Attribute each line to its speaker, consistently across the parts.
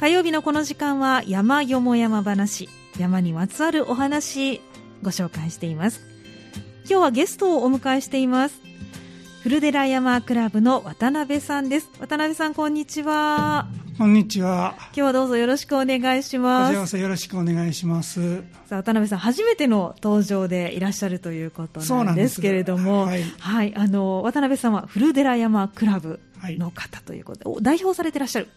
Speaker 1: 火曜日のこの時間は山よも山話山にまつわるお話ご紹介しています今日はゲストをお迎えしています古寺山クラブの渡辺さんです渡辺さんこんにちは
Speaker 2: こんにちは。
Speaker 1: 今日はどうぞよろしくお願いします。
Speaker 2: よろしくお願いします。
Speaker 1: さあ、渡辺さん、初めての登場でいらっしゃるということなんですけれども、
Speaker 2: はい、
Speaker 1: はい、あの、渡辺さんは古寺山クラブの方ということで、はい、代表されていらっしゃる。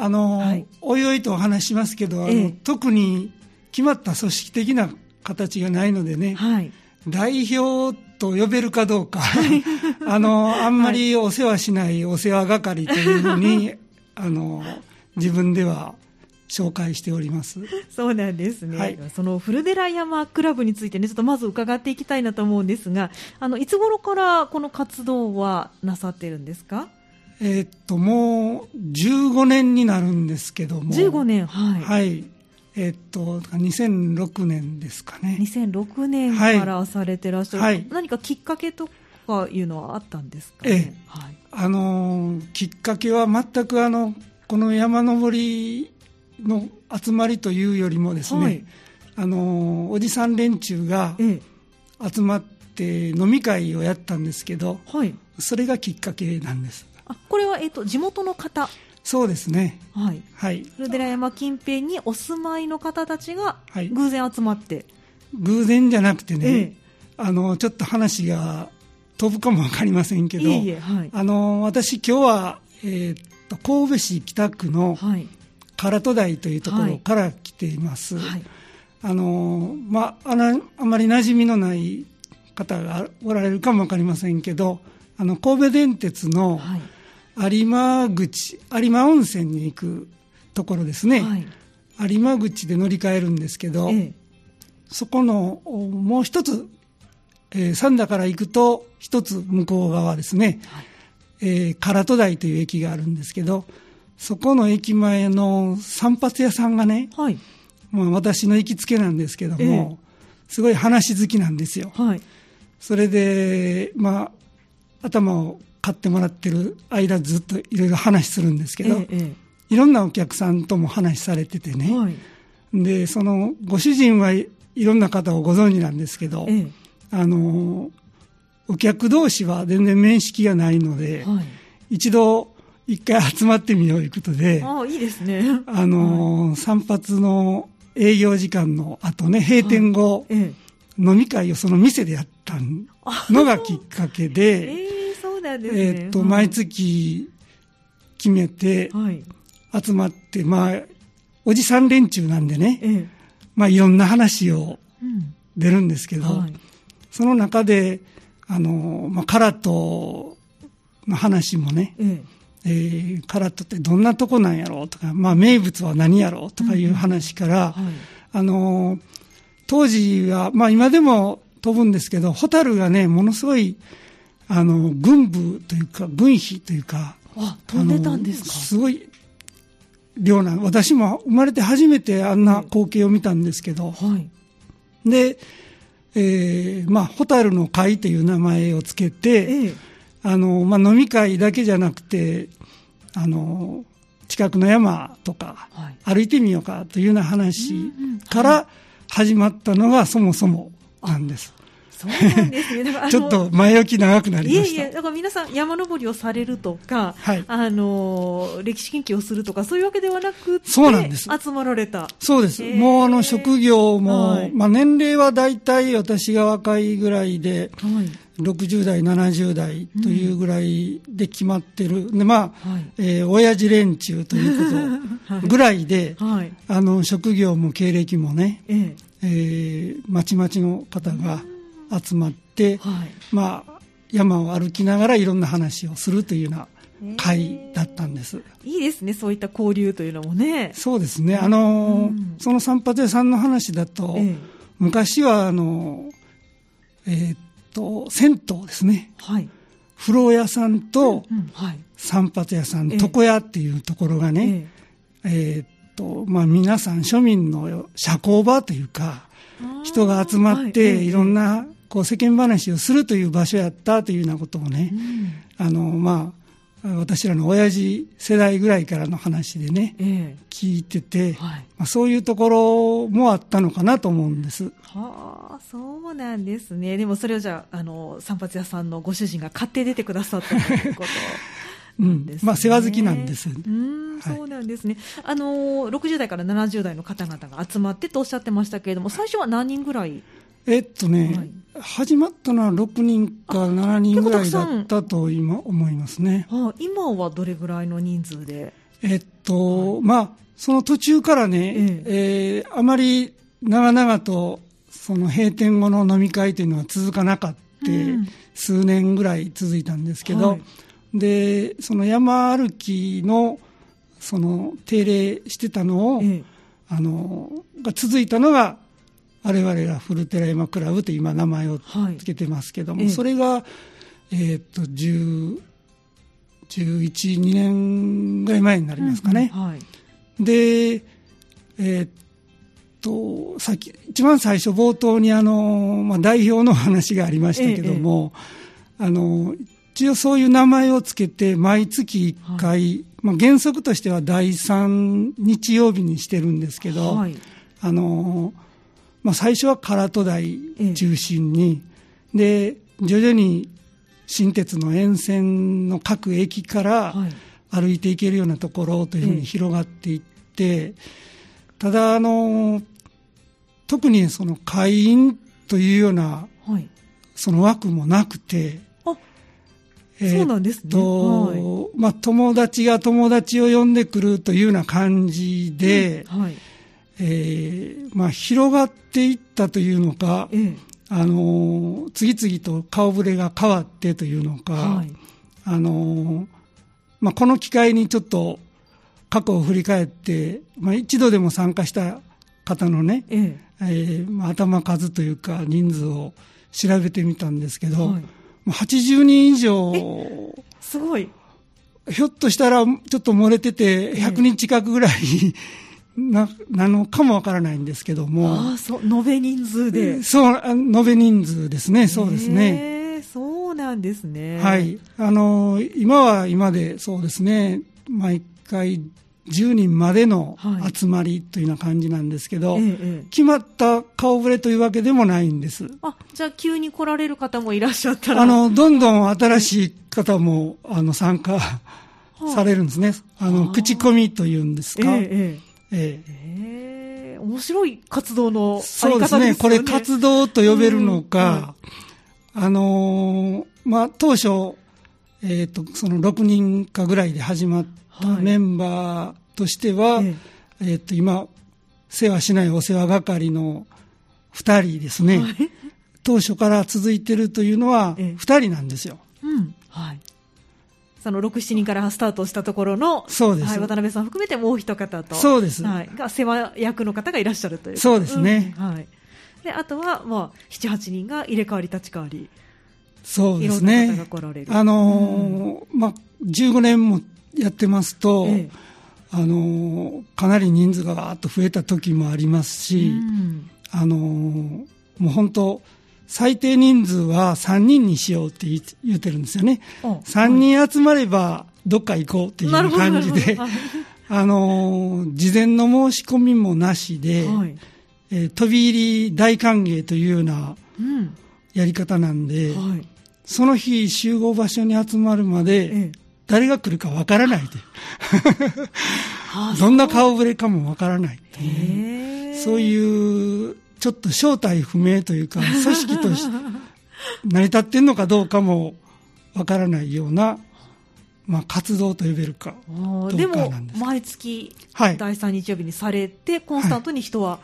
Speaker 2: あの、はい、おいおいとお話しますけど、あの、ええ、特に決まった組織的な形がないのでね、はい、代表と呼べるかどうか、あの、あんまりお世話しないお世話係というふうに、あの自分では紹介しております。
Speaker 1: そうなんですね、はい、その古寺山クラブについてね、ちょっとまず伺っていきたいなと思うんですが、あのいつ頃からこの活動はなさってるんですか？
Speaker 2: えー、っと、もう15年になるんですけども、
Speaker 1: 15年、はい。
Speaker 2: はい。えー、っと2006年ですかね。
Speaker 1: 2006年からされてらっしゃる、
Speaker 2: はい、
Speaker 1: 何かきっかけとかいうのはあったんですか、ね、
Speaker 2: ええ。はい。あのきっかけは全くあのこの山登りの集まりというよりもですね、はい、あのおじさん連中が集まって飲み会をやったんですけど、
Speaker 1: はい、
Speaker 2: それがきっかけなんです。
Speaker 1: あこれは、えっと、地元の方。
Speaker 2: そうですね。
Speaker 1: はい、
Speaker 2: はい、
Speaker 1: 古寺山近辺にお住まいの方たちが偶然集まって、はい、
Speaker 2: 偶然じゃなくてね、ええ、あのちょっと話が飛ぶかも分かりませんけど、
Speaker 1: いえいえはい、
Speaker 2: あの私、今日は、えー、っと神戸市北区の唐戸台というところから来ています。はい、あのまあ、ああまり馴染みのない方がおられるかも分かりませんけど、あの神戸電鉄の有馬口、有馬温泉に行くところですね、有馬口で乗り換えるんですけど、ええ、そこのもう一つえー、三田から行くと一つ向こう側ですね、はい、えー、唐戸台という駅があるんですけどそこの駅前の散髪屋さんがね、
Speaker 1: はい、
Speaker 2: まあ、私の行きつけなんですけども、えー、すごい話好きなんですよ、
Speaker 1: はい、
Speaker 2: それで、まあ、頭を買ってもらってる間ずっといろいろ話するんですけど、
Speaker 1: えー、
Speaker 2: いろんなお客さんとも話されててね、
Speaker 1: はい、
Speaker 2: でそのご主人はいろんな方をご存知なんですけど、
Speaker 1: えー
Speaker 2: あのお客同士は全然面識がないので、
Speaker 1: はい、
Speaker 2: 一度一回集まってみようということで、
Speaker 1: あいいですね。
Speaker 2: あの、はい、散髪の営業時間の後ね、閉店後、飲み会をその店でやったのがきっかけで、
Speaker 1: えー、そうなんですね。
Speaker 2: えー、っと、毎月決めて、集まって、まあ、おじさん連中なんでね、
Speaker 1: え、
Speaker 2: まあ、いろんな話を出るんですけど、
Speaker 1: うんはい。
Speaker 2: その中で、あの、まあ、カラットの話もね、
Speaker 1: え
Speaker 2: え。ー、カラットってどんなとこなんやろうとか、まあ、名物は何やろうとかいう話から、
Speaker 1: うんはい、
Speaker 2: あの、当時は、まあ、今でも飛ぶんですけど、ホタルがね、ものすごい、あの、軍部というか、軍費というか、
Speaker 1: あ、飛んでたんですか？
Speaker 2: すごい量な、私も生まれて初めてあんな光景を見たんですけど、
Speaker 1: はい、
Speaker 2: で、えー、まあ、ホタルの会という名前をつけて、
Speaker 1: ええ、
Speaker 2: あの、まあ、飲み会だけじゃなくて、あの、近くの山とか、歩いてみようかというような話から始まったのがそもそもなんです。
Speaker 1: そうなんですね。
Speaker 2: ちょっと前置き長くなりました。
Speaker 1: いえいえ、だから皆さん山登りをされるとか、
Speaker 2: はい、
Speaker 1: あの、歴史研究をするとか、そういうわけではなくて、
Speaker 2: そうなんです。
Speaker 1: 集まられた。
Speaker 2: そうです。もうあの、職業も、はい、まあ年齢は大体私が若いぐらいで、
Speaker 1: はい、
Speaker 2: 60代、70代というぐらいで決まってる。うん、で、まあ、
Speaker 1: はい、
Speaker 2: えー、親父連中ということ ぐらいで、
Speaker 1: はい、
Speaker 2: あの、職業も経歴もね、
Speaker 1: ええ
Speaker 2: えー、まちまちの方が集まって、
Speaker 1: はい、
Speaker 2: まあ、山を歩きながらいろんな話をするというような会だったんです。
Speaker 1: いいですね、そういった交流というのもね。
Speaker 2: そうですね。あの、うん、その散髪屋さんの話だと、
Speaker 1: ええ、
Speaker 2: 昔は、あの、えー、っと、銭湯ですね。
Speaker 1: はい。
Speaker 2: 風呂屋さんと
Speaker 1: うんうんはい、
Speaker 2: 散髪屋さん、
Speaker 1: ええ
Speaker 2: 床屋っていうところがね、えーっと、まあ皆さん庶民の社交場というか、人が集まっ
Speaker 1: はいえ
Speaker 2: て、
Speaker 1: え
Speaker 2: いろんなこう世間話をするという場所やったというようなことをね、
Speaker 1: うん
Speaker 2: あの、まあ、私らの親父世代ぐらいからの話でね、えー、聞いてて、はい、まあ、そういうところもあったのかなと思うんです。
Speaker 1: はあ、そうなんですね。でもそれをじゃあ、あの、散髪屋さんのご主人が買って出てくださったということ。
Speaker 2: うん、まあ世話好きなんです。う
Speaker 1: ん、はい、そうなんですね。あの60代から70代の方々が集まってとおっしゃってましたけれども、最初は何人ぐらい
Speaker 2: えっとね、はい、始まったのは6人か7人ぐらいだったと今思いますね。
Speaker 1: はあ、今はどれぐらいの人数で？
Speaker 2: えっと、はい、まあ、その途中からね、ええ。えー、あまり長々とその閉店後の飲み会というのは続かなかった、うん、数年ぐらい続いたんですけど、はい、でその山歩きのその定例してたのを、ええ、あのが続いたのが我々がフルテラ山クラブと今名前を付けてますけども、はい、それが、えー、っと10 11、2年ぐらい前になりますかね。うんうんはい、で、えー、っと、さっき、一番最初冒頭にあの、まあ、代表の話がありましたけども、ええ、あの、一応そういう名前をつけて毎月1回、はい、まあ、原則としては第3日曜日にしてるんですけど、はい、あの、まあ、最初は唐戸台中心に、で徐々に新鉄の沿線の各駅から歩いていけるようなところというふうに広がっていって、ただあの、特にその会員というような、その枠もなくて、
Speaker 1: そうなんですね。
Speaker 2: と、まあ、友達が友達を呼んでくるというような感じで、はいえーまあ、広がっていったというのか、ええ、あの次々と顔ぶれが変わってというのか、はい、あのまあ、この機会にちょっと過去を振り返って、まあ、一度でも参加した方のね、ええ。えーまあ、頭数というか人数を調べてみたんですけど、はい、80人以上
Speaker 1: すごい。
Speaker 2: ひょっとしたらちょっと漏れてて100人近くぐらい、な、なのかもわからないんですけども。
Speaker 1: ああ、そう、延べ人数で。
Speaker 2: そう、延べ人数ですね、そうですね。
Speaker 1: そうなんですね。
Speaker 2: はい。あの、今は今で、そうですね、毎回10人までの集まりというような感じなんですけど、はいええ、決まった顔ぶれというわけでもないんです。
Speaker 1: あ、じゃあ急に来られる方もいらっしゃったら
Speaker 2: あの、どんどん新しい方も、あの、参加されるんですね。あの、口コミというんですか。え
Speaker 1: ええー、面白い活動の
Speaker 2: そうですね。これ活動と呼べるのか、うん、あのー、まあ、当初、えっ、ー、と、その6人かぐらいで始まったメンバーとしては、はい、えっ、ー、と、今、世話しないお世話係の2人ですね。はい、当初から続いてるというのは2人なんですよ。
Speaker 1: うん。はい。その6、7人からスタートしたところの、
Speaker 2: そうです。
Speaker 1: はい、渡辺さん含めてもう一方と、
Speaker 2: そうです。
Speaker 1: はい、が世話役の方がいらっしゃるという。
Speaker 2: そうですね。
Speaker 1: うん、はい。で、あとは、まあ、7、8人が入れ替わり立ち替わり。
Speaker 2: そうですね。あのーうん、まあ、15年もやってますと、ええ、あのー、かなり人数がガーッと増えた時もありますし、うん、あのー、もう本当、最低人数は3人にしようって言ってるんですよね。3人集まればどっか行こうっていう感じで、あの、事前の申し込みもなしで、はい、えー、飛び入り大歓迎というようなやり方なんで、うんはい、その日集合場所に集まるまで、誰が来るかわからないという。どんな顔ぶれかもわからないいう、そういうちょっと正体不明というか、組織として成り立ってんのかどうかもわからないような、まあ、活動と呼べるか
Speaker 1: でも、毎月、第3日曜日にされて、はい、コンスタントに人は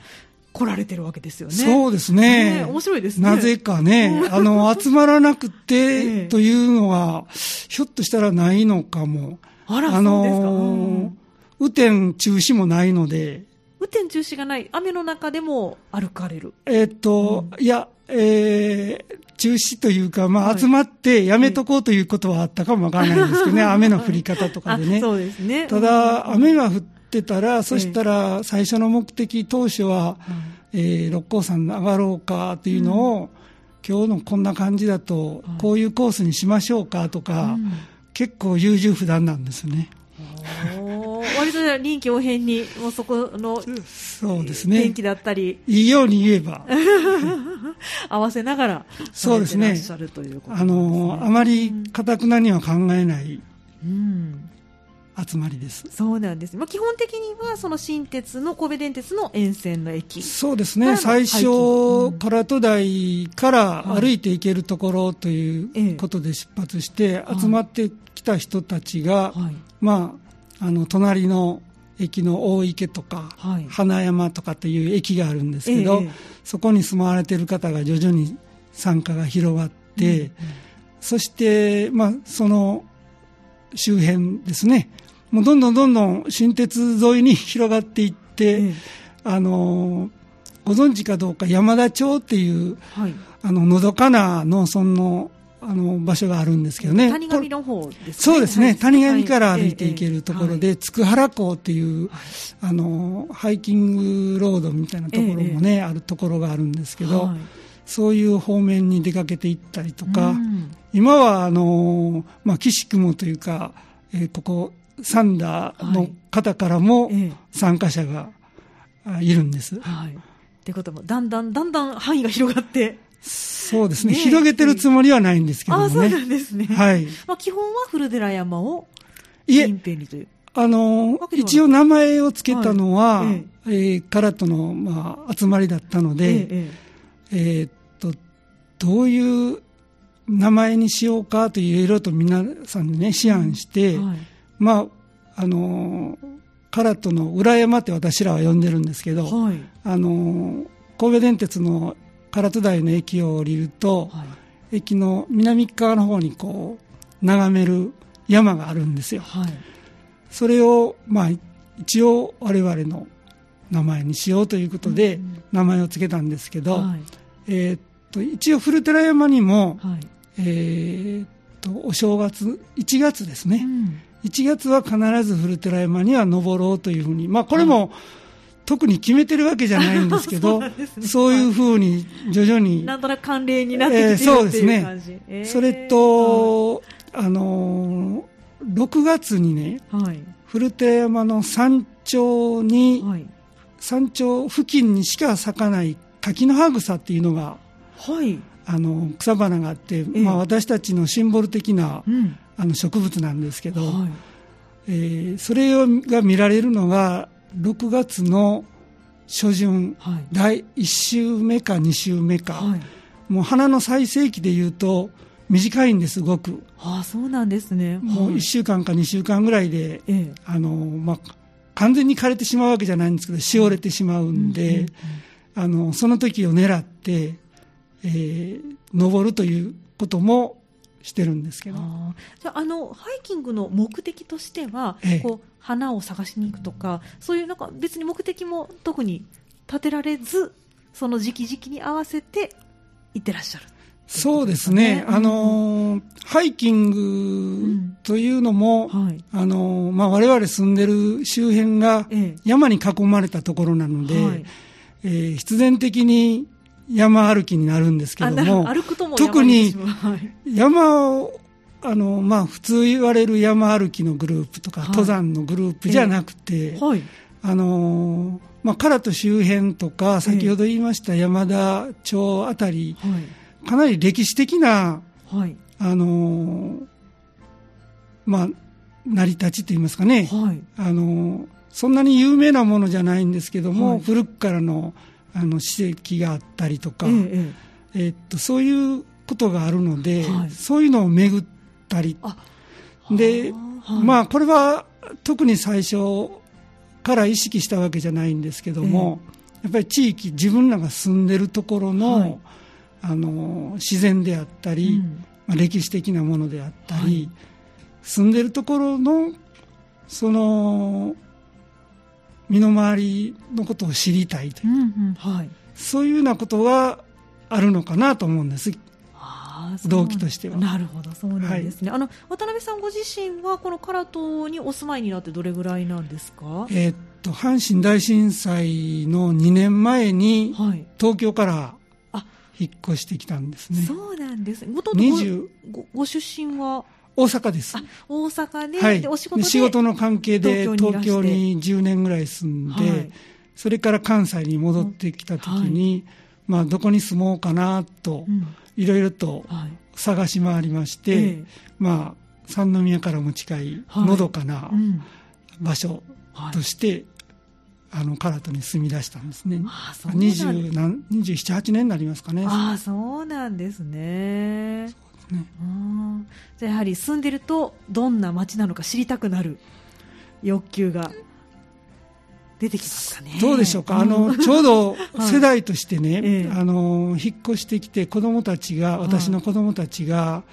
Speaker 1: 来られてるわけですよね。
Speaker 2: そうですね。
Speaker 1: ね面白いですね。
Speaker 2: なぜかね、あの、集まらなくて、というのは、ひょっとしたらないのかも。
Speaker 1: あら、あの
Speaker 2: 雨天中止もないので、
Speaker 1: 雨天中止がない。雨の中でも歩かれる。
Speaker 2: えっと、うん、いや、えー、中止というか、まあ、集まってやめとこうということはあったかもわからないんですけどね、雨の降り方とかでね。
Speaker 1: そうですね。
Speaker 2: ただ、雨が降ってたら、そしたら最初の目的、当初は、えー、六甲山上がろうかというのを、今日のこんな感じだと、こういうコースにしましょうかとか、結構優柔不断なんですね。
Speaker 1: 割と臨機応変に、もうそこの
Speaker 2: そうですね。
Speaker 1: 天気だったり、
Speaker 2: いいように言えば、
Speaker 1: 合わせながら、
Speaker 2: そうですね、あのあまりかたくなには考えない。うん。集まりです。
Speaker 1: そうなんです、まあ、基本的にはその新鉄の神戸電鉄の沿線の駅
Speaker 2: そうですね、最初、唐戸台から歩いて行けるところということで出発して、集まってきた人たちが、はい、まあ、あの隣の駅の大池とか、はい、花山とかという駅があるんですけど、えそこに住まわれている方が徐々に参加が広がって、うんうん、そして、まあ、その周辺ですね、もうどんどんどんどん新鉄沿いに広がっていって、え。あのご存知かどうか山田町っていう、はい、あののどかな農村のあの場所があるんですけどね、
Speaker 1: 谷上の方ですね、
Speaker 2: そうですね、谷上から歩いていけるところで、つくはら港っていう、あのハイキングロードみたいなところもね、あるところがあるんですけど、そういう方面に出かけていったりとか、今はあの、まあ、岸雲というか、えー、ここ、サンダーの方からも参加者がいるんです。はい。
Speaker 1: ということも、だんだんだんだん範囲が広がって。
Speaker 2: そうですね、ね、広げてるつもりはないんですけどね。あ
Speaker 1: そうなんですね。
Speaker 2: はい。
Speaker 1: まあ、基本は古寺山を近辺にという。
Speaker 2: あの、一応名前を付けたのは、はい、えー、カラットの、まあ、集まりだったので、えええー、っと、どういう名前にしようかといろいろと皆さんでね、思案して、はいまあ、あの唐戸の裏山って私らは呼んでるんですけど、はい、あの神戸電鉄の唐戸台の駅を降りると、はい、駅の南側の方にこう眺める山があるんですよ、はい、それを、まあ、一応我々の名前にしようということで名前を付けたんですけど、えー、っと一応古寺山にも、えー、っとお正月1月ですね、うん。1月は必ず古寺山には登ろうというふうに、まあ、これも、特に決めてるわけじゃないんですけど、そう、ね,、いうふうに徐々に。
Speaker 1: なんとなく慣例になってきてる、えー、そうですね。
Speaker 2: えー、それと、あのー、6月にね、はい、古寺山の山頂に、はい、山頂付近にしか咲かない柿の葉草っていうのが、はい、あの草花があって、えー、まあ、私たちのシンボル的な、うん。あの植物なんですけど、はい、えー、それが見られるのが6月の初旬、はい、第1週目か2週目か、はい、もう花の最盛期でいうと短いんですごく。
Speaker 1: ああそうなんですね。
Speaker 2: もう1週間か2週間ぐらいで、あのまあ、完全に枯れてしまうわけじゃないんですけどしおれてしまうんで、あのその時を狙って、えー、登るということもしてるんですけど。
Speaker 1: じゃあのハイキングの目的としては、ええ、こう花を探しに行くとかそういうなんか別に目的も特に立てられずその時期時期に合わせて行ってらっしゃる、
Speaker 2: そうですね、あのー、ハイキングというのも、うんはい、あのー、まあ、我々住んでる周辺が山に囲まれたところなので、はい、えー、必然的に山歩きになるんですけども、
Speaker 1: も
Speaker 2: 特に山を、あの、まあ、普通言われる山歩きのグループとか、はい、登山のグループじゃなくて、えーはい、あの、まあ、唐戸周辺とか、先ほど言いました山田町あたり、えー、かなり歴史的な、はい、あの、まあ、成り立ちといいますかね、あの、そんなに有名なものじゃないんですけども、古くからの、あの史跡があったりとか、えええー、っとそういうことがあるので、はい、そういうのを巡ったり。で、はい、まあこれは特に最初から意識したわけじゃないんですけども、やっぱり地域自分らが住んでるところのはい、あの自然であったり、うん、まあ、歴史的なものであったり、住んでるところのその身の回りのことを知りたいという、うんうん。はい、そういうようなことはあるのかなと思うんです。動機としては。
Speaker 1: なるほど。そうなんですね、はい、あの渡辺さんご自身はこの唐戸にお住まいになってどれぐらいなんですか、
Speaker 2: えー、っと阪神大震災の2年前に東京から引っ越してきたんですね、
Speaker 1: そうなんです。もともとごご出身は？
Speaker 2: 大阪です。
Speaker 1: 大阪で、
Speaker 2: はい、
Speaker 1: でお仕事
Speaker 2: 仕事の関係で東京に10年ぐらい住んで、はい、それから関西に戻ってきたときに、まあ、どこに住もうかなと、いろいろと探し回りまして、はい、まあ、三宮からも近いのどかな場所として、あの唐戸に住み出したんですね。ああそう27、8年になりますかね。
Speaker 1: ああ、そうなんですね。ですね。じゃあやはり住んでるとどんな街なのか知りたくなる欲求が出てきますかね。
Speaker 2: どうでしょうか。あの、ちょうど 世代としてね、はい、あの、引っ越してきて子供たちが、私の子供たちが、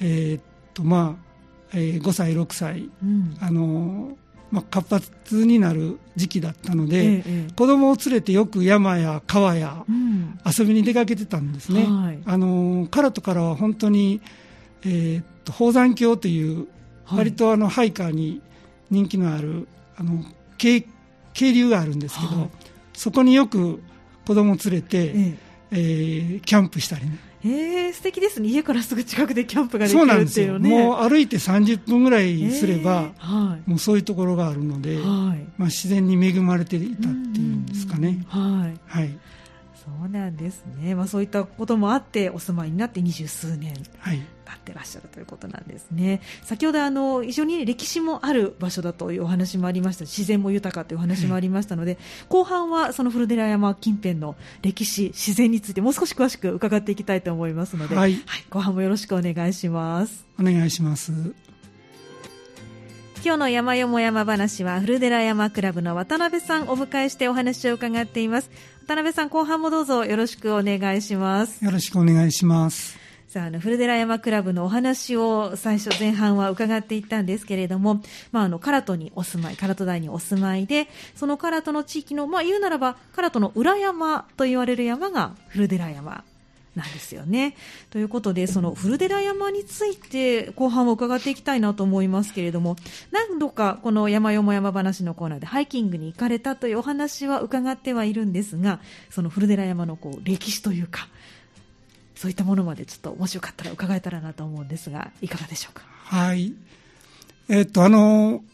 Speaker 2: えー、っと、まあ、えー、5歳、6歳、うん、あの、まあ、活発になる時期だったので、ええ、子供を連れてよく山や川や遊びに出かけてたんですね。うんはい、あの唐戸からは本当に、えー、っと宝山峡という割とあのハイカーに人気のあるあの渓渓流があるんですけど、はい、そこによく子供を連れて、ええ。えー、キャンプしたりね。
Speaker 1: えー、素敵ですね、家からすぐ近くでキャンプができるっていうね、
Speaker 2: もう歩いて30分ぐらいすれば、えーはい、もうそういうところがあるので、はい、まあ、自然に恵まれていたっていうんですかね。はい、はい。
Speaker 1: そうなんですね、まあ、そういったこともあってお住まいになって二十数年。経ってらっしゃるということなんですね、先ほどあの非常に歴史もある場所だというお話もありました。自然も豊かというお話もありましたので、後半はその古寺山近辺の歴史、自然についてもう少し詳しく伺っていきたいと思いますので、はい、はい、後半もよろしくお願いします。
Speaker 2: お願いします。
Speaker 1: 今日の山よも山話は古寺山クラブの渡辺さんをお迎えしてお話を伺っています。渡辺さん後半もどうぞよろしくお願いします。
Speaker 2: よろしくお願いします
Speaker 1: さあ、あの、古寺山クラブのお話を最初前半は伺っていったんですけれども、まあ、あの、唐戸にお住まい、唐戸台にお住まいで、その唐戸の地域の、まあ、言うならば、唐戸の裏山と言われる山が古寺山なんですよね。ということで、その古寺山について後半を伺っていきたいなと思いますけれども、何度かこの山よも山話のコーナーでハイキングに行かれたというお話は伺ってはいるんですが、その古寺山のこう歴史というか、そういったものまでちょっともしよかったら伺えたらなと思うんですが、いかがでしょうか？
Speaker 2: はい。えっと、あの、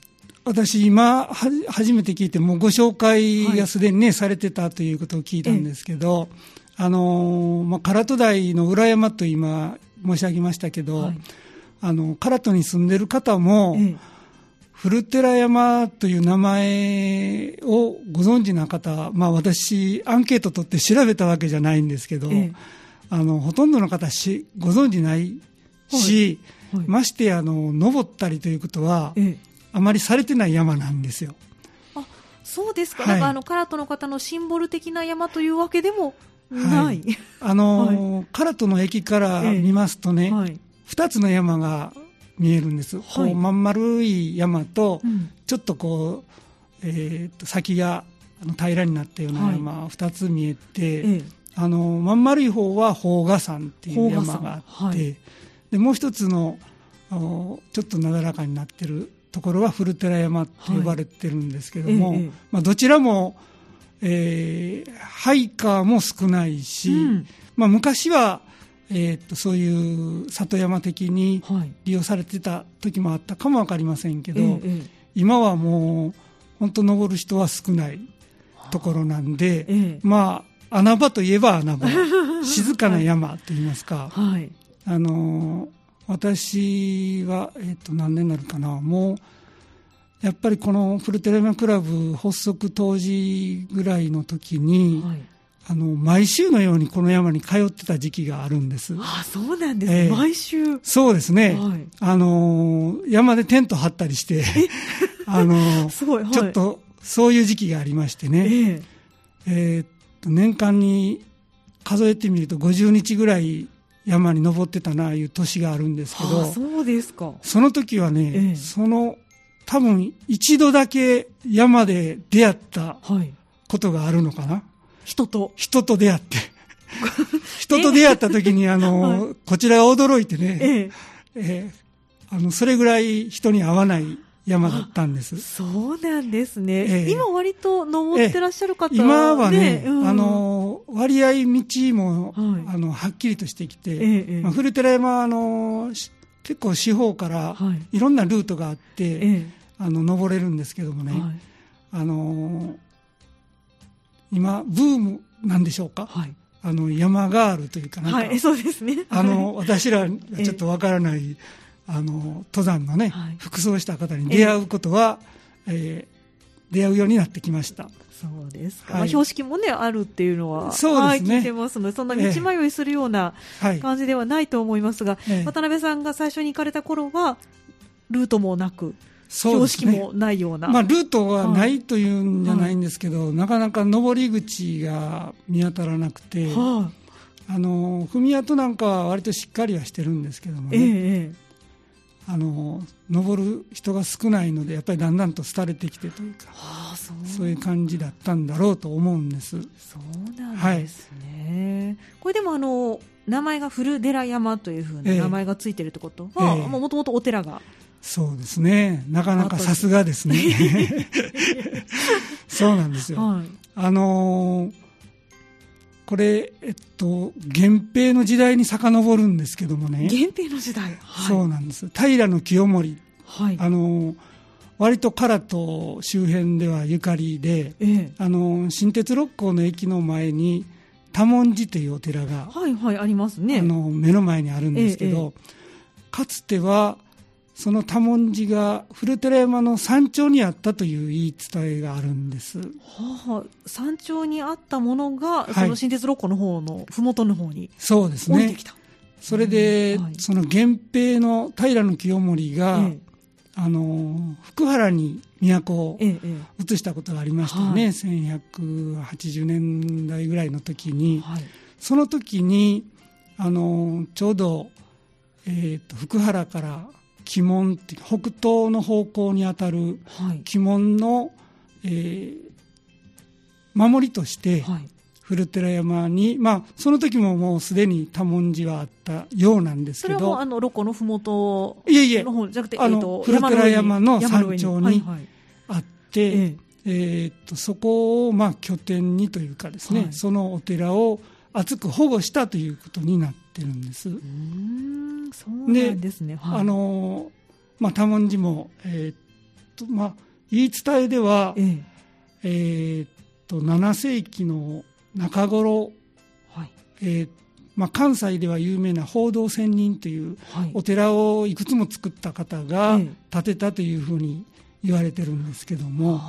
Speaker 2: 私今初めて聞いて、もうご紹介がすでにね、はい、されてたということを聞いたんですけど、あのまあ、唐戸台の裏山と今申し上げましたけど、はい、あの唐戸に住んでる方も、ええ、古寺山という名前をご存知な方、まあ、私、アンケート取って調べたわけじゃないんですけど、え、あのほとんどの方しご存知ないし、はい。はい、ましてあの登ったりということは、あまりされてない山なんですよ。
Speaker 1: あそうですか、はい、なんかあの唐戸の方のシンボル的な山というわけでもはい、
Speaker 2: あのー、唐戸の駅から見ますとね、えはい、2つの山が見えるんです、はい、こうまん丸い山と、うん、ちょっとこう、えー、と先があの平らになったような山、2つ見えて、ええ、あのまん丸い方は宝賀山っていう山があって、でもう一つのちょっとなだらかになってるところは古寺山って呼ばれてるんですけども、え、まあ、どちらもえー、ハイカーも少ないし、うん、まあ、昔は、えー、っとそういう里山的に利用されてた時もあったかも分かりませんけど、はいええ、今はもう本当登る人は少ないところなんで、え、まあ穴場といえば穴場 静かな山といいますか、はい、あの私は、えー、っと何年になるかな。もうやっぱりこのフルテレマクラブ発足当時ぐらいの時に、はい、あの毎週のようにこの山に通ってた時期があるんです。
Speaker 1: あそうなんです、えー、毎週。
Speaker 2: そうですね、はい、あの山でテント張ったりして あのはい、ちょっとそういう時期がありましてね、えー、えー、年間に数えてみると50日ぐらい山に登ってたなあいう年があるんですけど、
Speaker 1: そうですか。
Speaker 2: その時はね、えー、その多分一度だけ山で出会ったことがあるのかな、はい、
Speaker 1: 人と。
Speaker 2: 人と出会って。人と出会った時にあの、はい、こちらが驚いてね、ええ。えー、あのそれぐらい人に会わない山だったんです。
Speaker 1: そうなんですね、えー、今割と登ってらっしゃる方、
Speaker 2: えー、今はね、うん、あの割合道も、はい、あのはっきりとしてきて、えー、まあ、古寺山あの結構四方からい。ろんなルートがあって、はい、あの登れるんですけどもね、はい、あのー、今、ブームなんでしょうか、はい、あの山ガールというかなんか、
Speaker 1: はい、そうですね。
Speaker 2: あの私らちょっとわからない、あの登山のね、服装した方に出会うことは、えー、出会うようになってきました。
Speaker 1: そうですか、はい、まあ、標識もね、あるっていうのは、そうですね、はい、聞いてますので、そんな道迷いするような感じではないと思いますが、ええ、渡辺さんが最初に行かれた頃は、ルートもなく、標識もないような。
Speaker 2: まあ、ルートはないというんじゃないんですけど、はい、なかなか上り口が見当たらなくて、はあ、あの踏み跡なんかは割としっかりはしてるんですけどもね。ええあの登る人が少ないのでやっぱりだんだんと廃れてきてというか、はあ、そう。そういう感じだったんだろうと思うんです。
Speaker 1: そうなんですね、はい、これでもあの名前が古寺山というふうな名前がついてるってことはもともとお寺が。
Speaker 2: そうですね。なかなかさすがですね。そうなんですよ、はい、あのーこれ、えっと、源平の時代に遡るんですけどもね。
Speaker 1: 源平の時代、はい、
Speaker 2: そうなんです。平清盛。はい。あの、割と唐戸周辺ではゆかりで、ええ、あの、新鉄六甲の駅の前に、多文字というお寺が、
Speaker 1: はいはい、ありますね。
Speaker 2: あの、目の前にあるんですけど、え、かつては、その多文字が古寺山の山頂にあったという言い伝えがあるんです。は
Speaker 1: あ、山頂にあったものが、その新鉄六甲の方の麓の方に
Speaker 2: そうですね。それで、はい、その源平の平清盛が、ええ、あの福原に都を移したことがありましたね、ええ1180年代ぐらいの時に、はい、その時にあのちょうど、えーと福原から鬼門って北東の方向にあたる鬼門の、はい、えー、守りとして、はい、古寺山に、まあ、その時ももうすでに多文字はあったようなんですけど、それ
Speaker 1: はあの六甲のふもと
Speaker 2: いえいえ、じゃなくて、あの、古寺山の山頂に。あって、はいはい、えー、っとそこをまあ拠点にというかですね、はい、そのお寺を厚く保護したということになってるんです。
Speaker 1: そうなんですね。
Speaker 2: はい、あのまあ多文字もえー、っとまあ言い伝えでは、えー、えー、っと7世紀の中頃、はい。えーまあ、関西では有名な報道仙人というお寺をいくつも作った方が建てたというふうに言われてるんですけども、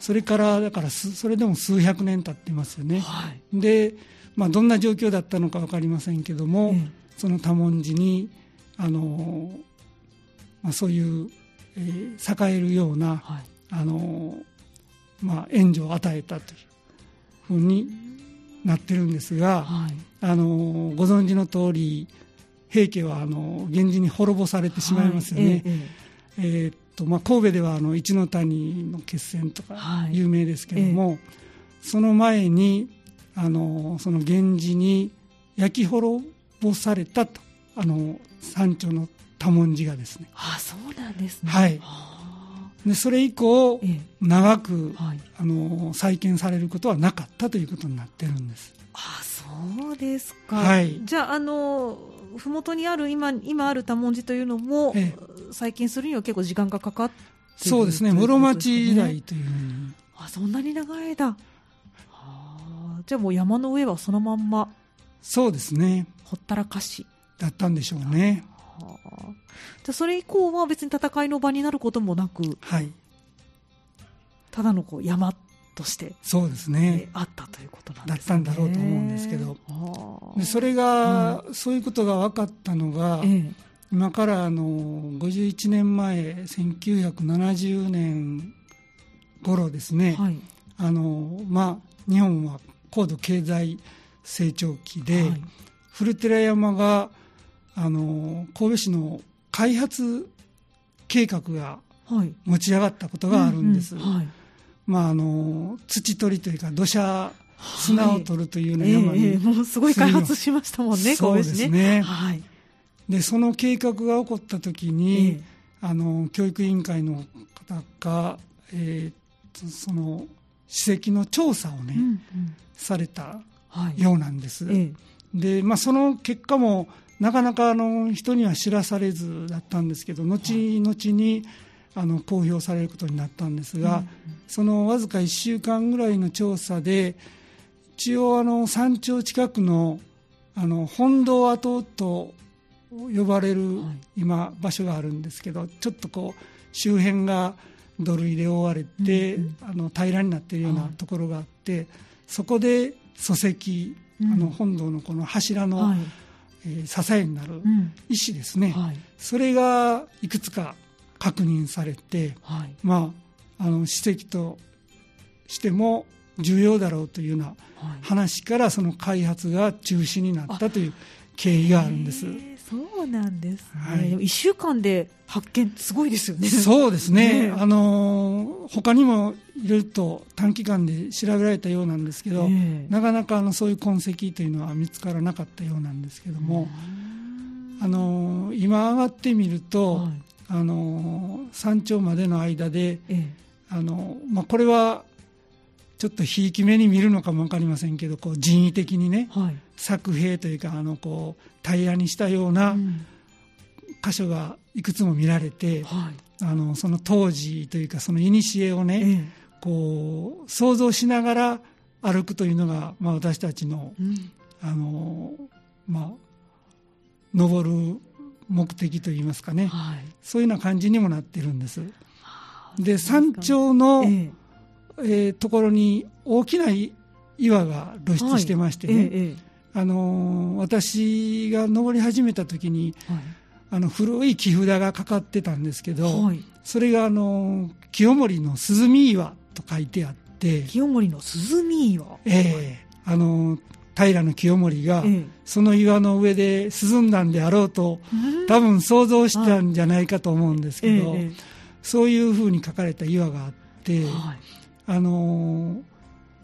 Speaker 2: それからだからそれでも数百年経ってますよね。はい、でまあ、どんな状況だったのか分かりませんけども、その多文字にあの、まあ、そういう、えー、栄えるような、はい、あのまあ、援助を与えたというふうになってるんですが、はい、あのご存知の通り平家はあの源氏に滅ぼされてしまいますよね。はい、えー、えー、っとまあ、神戸ではあの一ノ谷の決戦とか有名ですけども、はいえ。ー、その前にあのその源氏に焼き滅ぼされたとあの山頂の多文字がですね。
Speaker 1: あそうなんですね。
Speaker 2: はい。でそれ以降、長く、はい、あの再建されることはなかったということになってるんです。
Speaker 1: あそうですか、はい、じゃああの麓にある今今ある多文字というのも、ええ、再建するには結構時間がかかって
Speaker 2: そうですね。室町時代という
Speaker 1: あそんなに長い間じゃあもう山の上はそのまんま
Speaker 2: そうですね。
Speaker 1: ほったらかし。
Speaker 2: だったんでしょうね、は
Speaker 1: あ、じゃあそれ以降は別に戦いの場になることもなく、はい、ただのこう山として
Speaker 2: そうですね、
Speaker 1: あったということなん
Speaker 2: ですね。だったんだろうと思うんですけど。でそれが、うん、そういうことが分かったのが、ええ、今からあの51年前1970年頃ですね、はい、あのまあ、日本は高度経済成長期で、はい、古寺山があの神戸市の開発計画が持ち上がったことがあるんです。まあ、あの土取りというか土砂砂を取るというような山に、
Speaker 1: はいえー、もうすごい開発しましたもんね、
Speaker 2: そうですね。はい、でその計画が起こった時に、えー、あの教育委員会の方が、えー、その史跡の調査をね、うんうん、されたようなんです。はいええ、で、まあ、その結果もなかなかあの人には知らされずだったんですけど後々にあの公表されることになったんですが、そのわずか1週間ぐらいの調査で一応あの山頂近くのあの本堂跡と呼ばれる今場所があるんですけどちょっとこう周辺が土塁で覆われて、あの平らになっているようなところがあって、そこで礎石、あの本堂のこの柱の、え支えになる石ですね、それがいくつか確認されて、まあ、あの史跡としても重要だろうというような話からその開発が中止になったという経緯があるんです。
Speaker 1: そうなんですね、はい、1週間で発見、すごいですよね。
Speaker 2: そうですね、ねあの他にもいろいろと短期間で調べられたようなんですけど、なかなかあのそういう痕跡というのは見つからなかったようなんですけども、あの今上がってみると、はい、あの山頂までの間で、あのまあ、これはちょっとひいき目に見るのかも分かりませんけどこう人為的にね、はい、作兵というかあのこう平らにしたような箇所がいくつも見られて、はい、あのその当時というかその古をね、ええ、こう想像しながら歩くというのが、まあ、私たちのうん、あのまあ、登る目的といいますかね、はい、そういうような感じにもなってるんです。で山頂の、ええー、ところに大きな岩が露出してましてね、はい。ええ、あの私が登り始めた時に、はい、あの古い木札がかかってたんですけど、はい、それがあの清盛の涼み岩と書いてあって
Speaker 1: 清盛の涼み岩。
Speaker 2: ええー、あの平清盛が、その岩の上で涼んだんであろうと、多分想像したんじゃないかと思うんですけど、そういうふうに書かれた岩があって、あのー、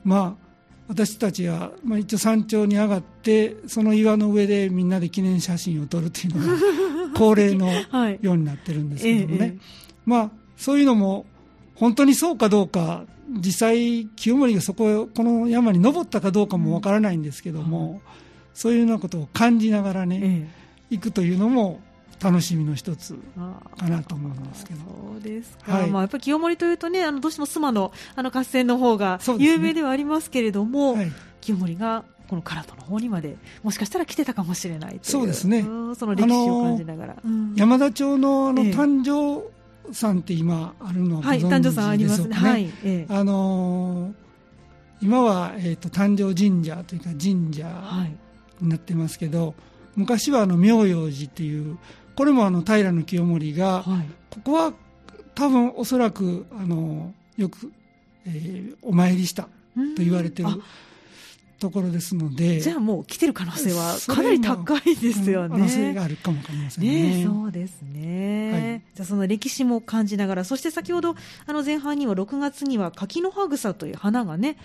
Speaker 2: まあ私たちは、まあ、一応山頂に上がってその岩の上でみんなで記念写真を撮るというのが 恒例のようになってるんですけどもね、はいええ、まあ、そういうのも本当にそうかどうか実際清盛がそここの山に登ったかどうかもわからないんですけども、うん、そういうようなことを感じながらね、え、行くというのも楽しみの一つかなと思うんですけど。
Speaker 1: そうですか。はい、まあやっぱり清盛というとね、あのどうしても須磨のあの合戦の方が有名ではありますけれども、ねはい、清盛がこの唐戸の方にまでもしかしたら来てたかもしれない
Speaker 2: そうですね。
Speaker 1: その歴史を感じながら。
Speaker 2: 山田町のあの誕生山って今あるのはご存知でしょうか、ね、はい、誕生山ありますね。はい。ええ、あのー、今はえっ、ー、と誕生神社というか神社になってますけど、はい、昔はあの妙陽寺っていうこれもあの平清盛が、はい、ここは多分おそらくあのよく、えー、お参りしたと言われてるところですので。
Speaker 1: じゃあもう来てる可能性はかなり高いですよね。可
Speaker 2: 能性があるかもわかりませんね。
Speaker 1: ねそうですね、はい、じゃあその歴史も感じながらそして先ほどあの前半には6月には柿の葉草という花がね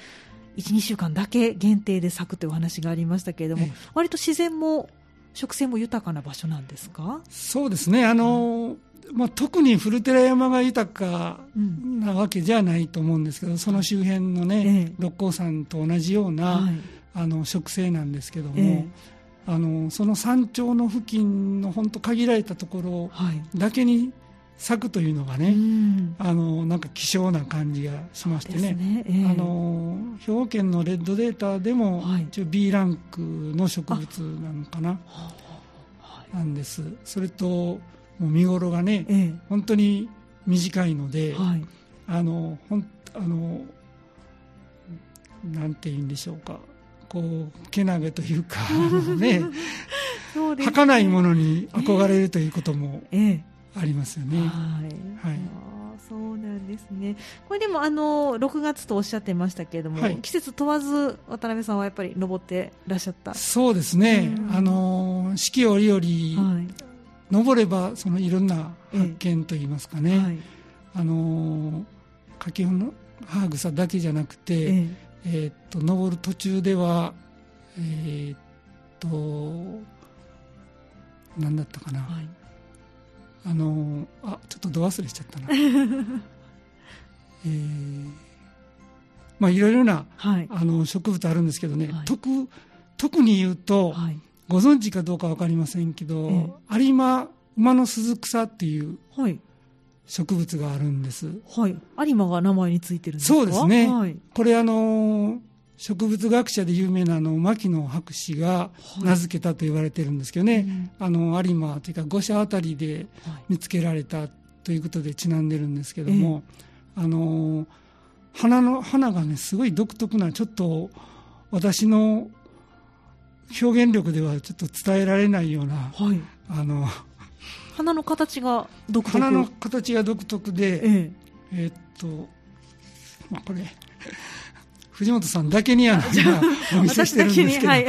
Speaker 1: 12週間だけ限定で咲くというお話がありましたけれども、割と自然も植生も豊かな場所なんですか？
Speaker 2: そうですね。あの、まあ、特に古寺山が豊かなわけじゃないと思うんですけど、その周辺のね、六甲山と同じような、はい、あの植生なんですけども、えあのその山頂の付近の本当限られたところだけに咲くというのがね、あのなんか希少な感じがしましてね、ね。えー、あの兵庫県のレッドデータでも、はい、一応 B ランクの植物なのかな、なんです。それともう見頃がね、えー、本当に短いので、はい、あのほんあのなんて言うんでしょうか。こうけなげというか ね。ね、儚いものに憧れるということも、えーありますよね。はい。
Speaker 1: はい。そうなんですね。これでもあの6月とおっしゃってましたけれども、はい、季節問わず渡辺さんはやっぱり登ってらっしゃった。
Speaker 2: そうですね。あの四季折々、はい、登ればそのいろんな発見といいますかね。はい、あの柿の葉草だけじゃなくて、えー、えー、っと登る途中ではえー、っと何だったかな。はいあのあちょっとど忘れしちゃったな。えー、まあいろいろな、はい、あの植物あるんですけどね、はい、特特に言うと、はい、ご存知かどうか分かりませんけど、有馬馬の鈴草っていう植物があるんです。
Speaker 1: はい。有馬が名前についてるんです
Speaker 2: か？そうですね。はい、これあの植物学者で有名なあの牧野博士が名付けたと言われてるんですけどね、はいあの有馬というか五社あたりで見つけられたということでちなんでるんですけども、あの花の花がねすごい独特なちょっと私の表現力ではちょっと伝えられないような、はい、あの
Speaker 1: 花の形が独特。
Speaker 2: 花の形が独特で、ええ。えー、っと、まあ、これ藤本さんだけにあの今お見せしてるんですけど、はい。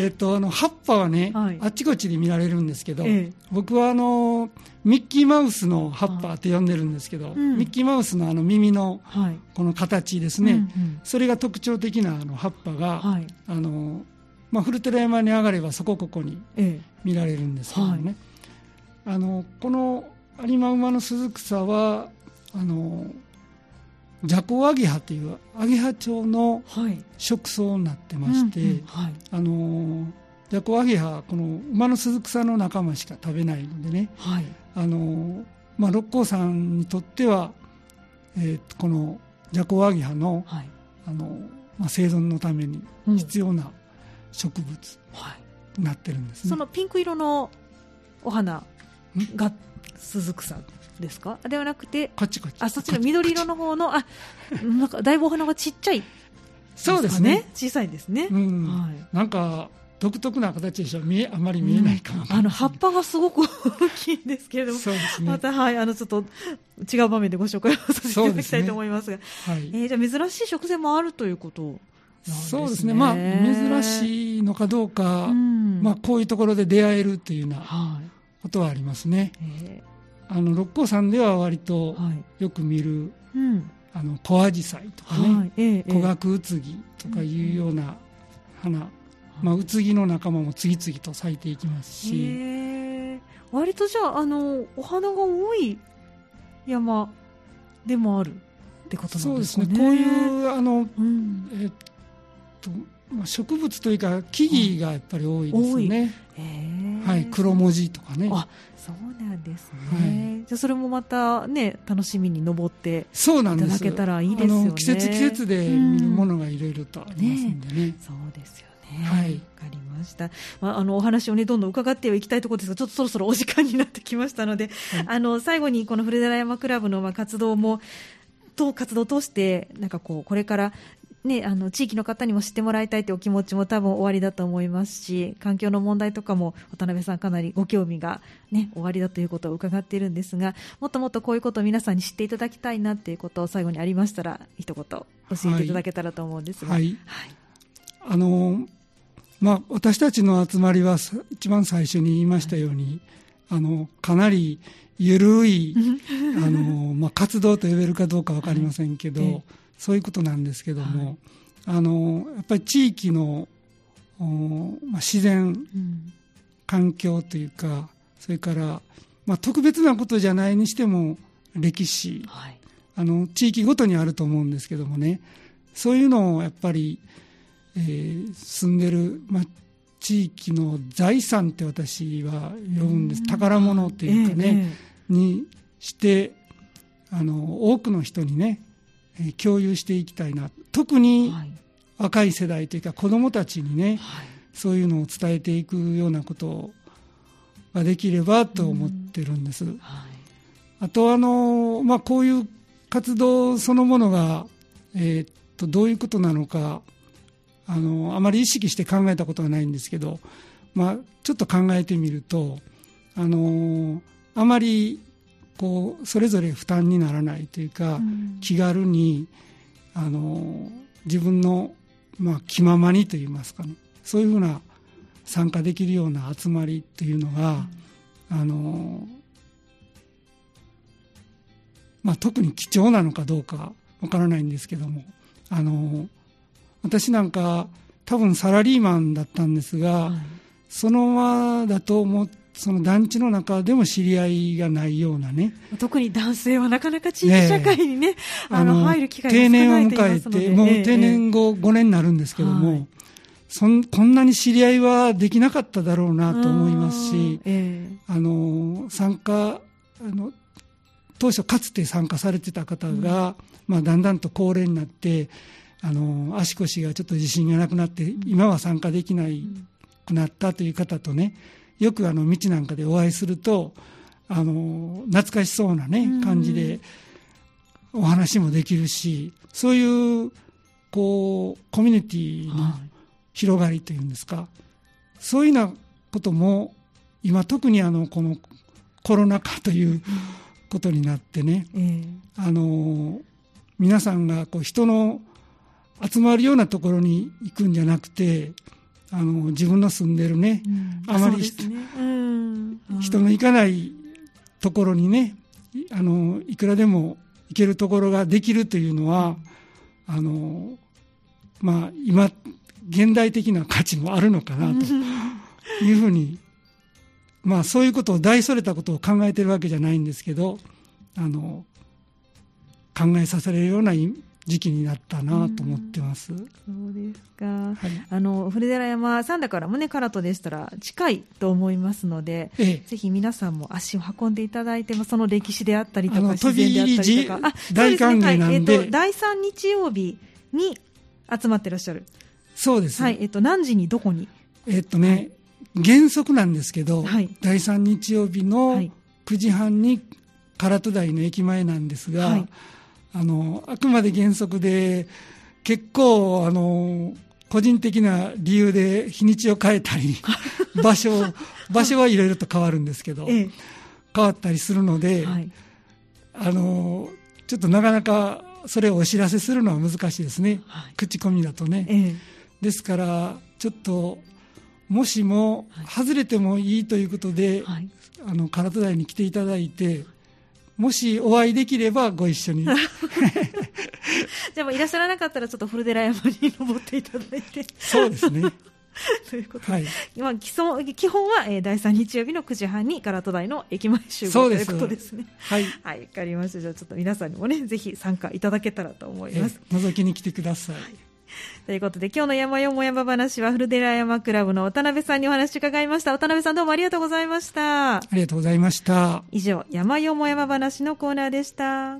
Speaker 2: えっとあの葉っぱはね、はい、あっちこっちで見られるんですけど、ええ、僕はあのミッキーマウスの葉っぱって呼んでるんですけど、うん、ミッキーマウスのあの耳のこの形ですね、はいうんうん、それが特徴的なあの葉っぱが、はい、あのまあ、古寺山に上がればそこここに見られるんですけどね、え、あのこの有馬馬の鈴草はあのジャコアゲハというアゲハ町の食草になってまして、あのジャコアゲハこの馬の鈴草の仲間しか食べないのでね、はい、あのまあ、六甲山にとっては、えー、このジャコアゲハの,、はい、あのまあ、生存のために必要な植物になってるんです、ね。
Speaker 1: そのピンク色のお花が鈴草ですか？ではなくて
Speaker 2: こっちこっち。
Speaker 1: あそっちの緑色の方のあなんかだいぶお花がちっちゃい、ね、
Speaker 2: そうですね。
Speaker 1: 小さいですね、
Speaker 2: うん、はい、なんか独特な形でしょ。見えあまり見えないかも、
Speaker 1: うん、あの葉っぱがすごく大きいんですけれども、ね、また、はい、あのちょっと違う場面でご紹介をさせていただきたいと思いますが、すね、はい。えー、じゃあ珍しい食材もあるということ、
Speaker 2: そうですね、まあ、珍しいのかどうか、うん、まあ、こういうところで出会えるっていうようなことはありますね。はいあの六甲山では割とよく見る、はいうん、あの小アジサイとかね、はい。ええ、古学ウツギとかいうような花、まあ、ウツギの仲間も次々と咲いていきますし。
Speaker 1: 割とじゃああのお花が多い山でもあるってことなんですね。そうですね。
Speaker 2: こういうあの、うん、えっと植物というか木々がやっぱり多いですね。はい、黒文字とかね。
Speaker 1: あ、そうなんですね。はい、じゃそれもまたね楽しみに登って
Speaker 2: そうなん
Speaker 1: いただけたらいいですよね。
Speaker 2: 季節季節で見るものがいろいろとありますんでね。ね
Speaker 1: そうですよね。はい、わかりました。まあ、あのお話をねどんどん伺っていきたいところですが、ちょっとそろそろお時間になってきましたので、はい、あの最後にこの古寺山クラブのまあ活動もと活動を通してなんかこうこれからね、あの地域の方にも知ってもらいたいというお気持ちも多分おありだと思いますし環境の問題とかも渡辺さんかなりご興味が、ね、おありだということを伺っているんですがもっともっとこういうことを皆さんに知っていただきたいなということを最後にありましたら一言教えていただけたらと思うんですが。はい、はい、
Speaker 2: あのまあ、私たちの集まりは一番最初に言いましたように、あのかなり緩いあの、まあ、活動と呼べるかどうか分かりませんけど、は いそういうことなんですけども、はい、あのやっぱり地域の、まあ、自然、うん、環境というかそれから、まあ、特別なことじゃないにしても歴史、はい、あの地域ごとにあると思うんですけどもねそういうのをやっぱり、えー、住んでる、まあ、地域の財産って私は呼ぶんです、宝物っていうかね、えー、にしてあの多くの人にねえ共有していきたいな。特に若い世代というか子どもたちにね、はい、そういうのを伝えていくようなことができればと思ってるんです。はい、あとあの、まあ、こういう活動そのものが、えー、っとどういうことなのかあのあまり意識して考えたことはないんですけど、まあ、ちょっと考えてみるとあのあまりこうそれぞれ負担にならないというか、うん、気軽にあの自分の、まあ、気ままにといいますかね。そういうふうな参加できるような集まりっていうのが、うん、あのまあ、特に貴重なのかどうかわからないんですけどもあの私なんか多分サラリーマンだったんですが、はい、そのままだと思ってその団地の中でも知り合いがないようなね。
Speaker 1: 特に男性はなかなか地域社会にね、ねあの入る機会が
Speaker 2: 定年を迎えて、もう定年後5年になるんですけども、はい、そんこんなに知り合いはできなかっただろうなと思いますし、えー、あの参加あの当初かつて参加されてた方が、うん、まあ、だんだんと高齢になってあの足腰がちょっと自信がなくなって、今は参加できないくなったという方とねよくあの道なんかでお会いするとあの懐かしそうなね感じでお話もできるしそういうこうコミュニティの広がりというんですかそういうようなことも今特にあのこのコロナ禍ということになってね、あの皆さんがこう人の集まるようなところに行くんじゃなくてあの自分の住んでるね、うん、あまり、ね。うん、人の行かないところにねあのいくらでも行けるところができるというのは、あのまあ、今現代的な価値もあるのかなと いうふうに、まあ、そういうことを大それたことを考えてるわけじゃないんですけどあの考えさせられるような時期になったなと思ってます。う
Speaker 1: そうですか。はい、あの古寺山三田からもね唐戸でしたら近いと思いますので、ええ、ぜひ皆さんも足を運んでいただいて、その歴史であったりとか自然であったりとか、あ
Speaker 2: 大歓迎なんで、ねはい、え
Speaker 1: っと第三日曜日に集まってらっしゃる。
Speaker 2: そうです。
Speaker 1: はい。えっと何時にどこに？
Speaker 2: えっとね、原則なんですけど、はい、第三日曜日の9時半に唐戸台の駅前なんですが。はいあのあくまで原則で結構あの個人的な理由で日にちを変えたり 場所場所はいろいろと変わるんですけど、ええ、変わったりするので、はい、あのちょっとなかなかそれをお知らせするのは難しいですね、はい、口コミだとね、え、ですからちょっともしも外れてもいいということで、はい、あの唐戸台に来ていただいてもしお会いできればご一緒に
Speaker 1: じゃあいらっしゃらなかったらちょっと古寺山に登っていただいて
Speaker 2: そうですね
Speaker 1: ということで、はい、まあ、基礎基本は、えー、第3日曜日の9時半に唐戸台の駅前集合ということですね。はい、はい、わかりました。じゃあちょっと皆さんにもね、ぜひ参加いただけたらと思います。
Speaker 2: 覗きに来てください。はい
Speaker 1: ということで、今日の山よも山話は、古寺山クラブの渡辺さんにお話伺いました。渡辺さんどうもありがとうございました。
Speaker 2: ありがとうございました。
Speaker 1: 以上、山よも山話のコーナーでした。